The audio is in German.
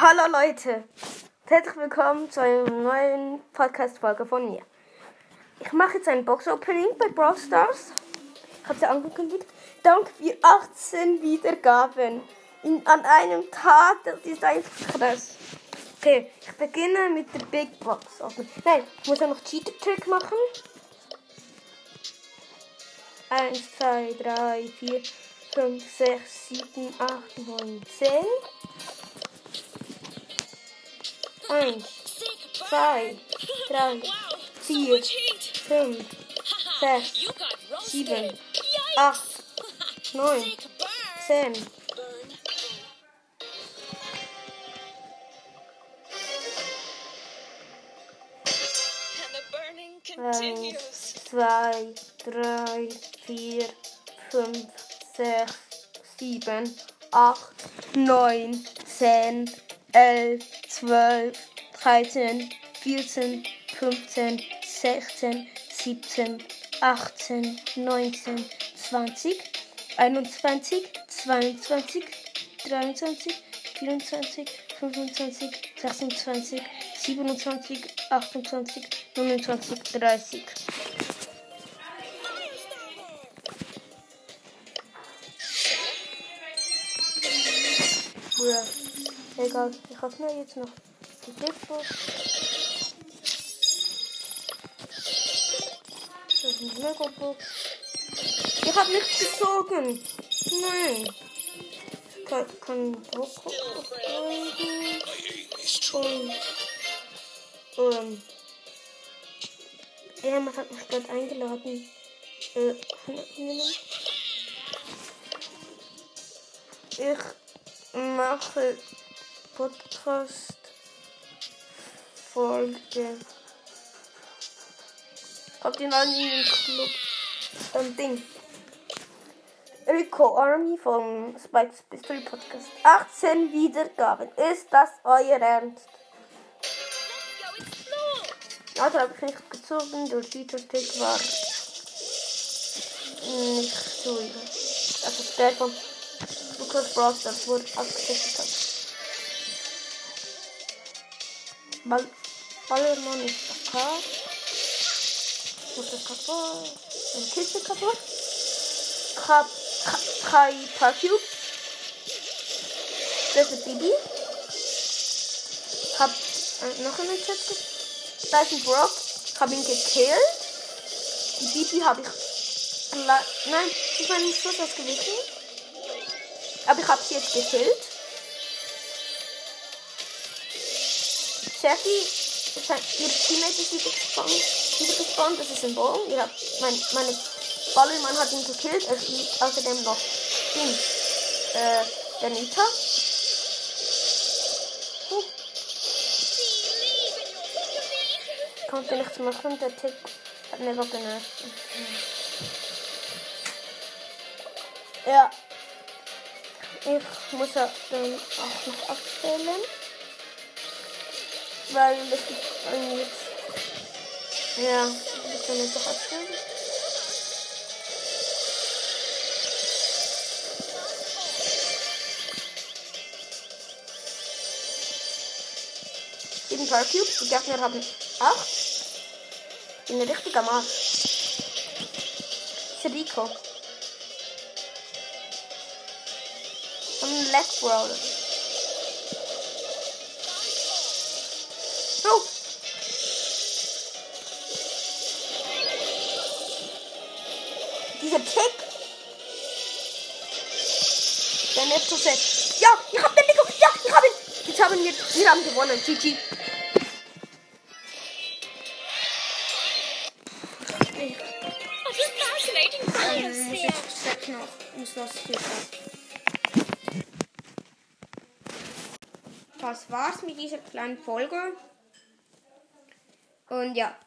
Hallo Leute, herzlich willkommen zu einer neuen Podcast-Folge von mir. Ich mache jetzt ein Box-Opening bei Brawl Stars. Ich habe es ja angekündigt. Dank für 18 Wiedergaben in, an einem Tag. Das ist einfach krass. Okay, ich beginne mit der Big Box. Nein, ich muss ja noch Cheater-Trick machen. 1, 2, 3, 4, 5, 6, 7, 8, 9, 10. 1, 2, 3, 4, 5, 6, 7, 8, 9, 10. Eins, zwei, drei, vier, fünf, sechs, sieben, acht, neun, zehn, elf, zwölf, dreizehn, vierzehn, fünfzehn, sechzehn, siebzehn, achtzehn, neunzehn, zwanzig, einundzwanzig, zweiundzwanzig, dreiundzwanzig, vierundzwanzig, fünfundzwanzig, sechsundzwanzig, siebenundzwanzig, achtundzwanzig, neunundzwanzig, dreißig. Ja, egal. Ich habe mir jetzt noch die Blickbox. Das ist eine Lego-Box. Ich habe nichts gezogen. Nein. Ich kann, kann aufgreifen. Und, ähm, jemand hat mich gerade eingeladen. Äh, ich mache Podcast Folge. Habt ihr noch nie einen Club? Ähm, Ding. Rico Army vom Spikes Mystery Podcast. 18 Wiedergaben. Ist das euer Ernst? Also habe ich nicht gezogen, der Cheater-Tick war nicht so. Also der von Lukas Bros, das wurde ausgetestet Ball Ballermann ist. Muss das kaputt. Eine Kiste kaputt. Ich hab drei Paar Cubes. Das ist Bibi. Hab äh, noch einen Chat Da ist ein Brock. Ich hab ihn gekillt. Die Bibi habe ich. Nein, ich meine nicht so das gewesen. Aber ich habe sie jetzt gekillt. Jackie, ihr Teammate ist wieder gespawnt. Wieder gespawnt. Das ist ein Bogen. Habt, mein, meine Ballermann hat ihn gekillt. Es liegt außerdem noch Ding. Äh, der Nita. Huh. Konnte nichts machen. Der Tick hat mir was genervt. Ja. Ich muss ja dann auch noch abstellen. Weil das gibt jetzt. Ja, ich kann jetzt auch abstellen. Sieben Power Cubes, die Gegner haben acht. Ich bin ein richtiger Mann. Das Rico. Ein Left Brawler. Der Neptuset. Ja, ich hab den Nico. Ja, ich hab ihn. Jetzt haben wir, wir haben gewonnen. GG. Das war's mit dieser kleinen Folge. Und ja,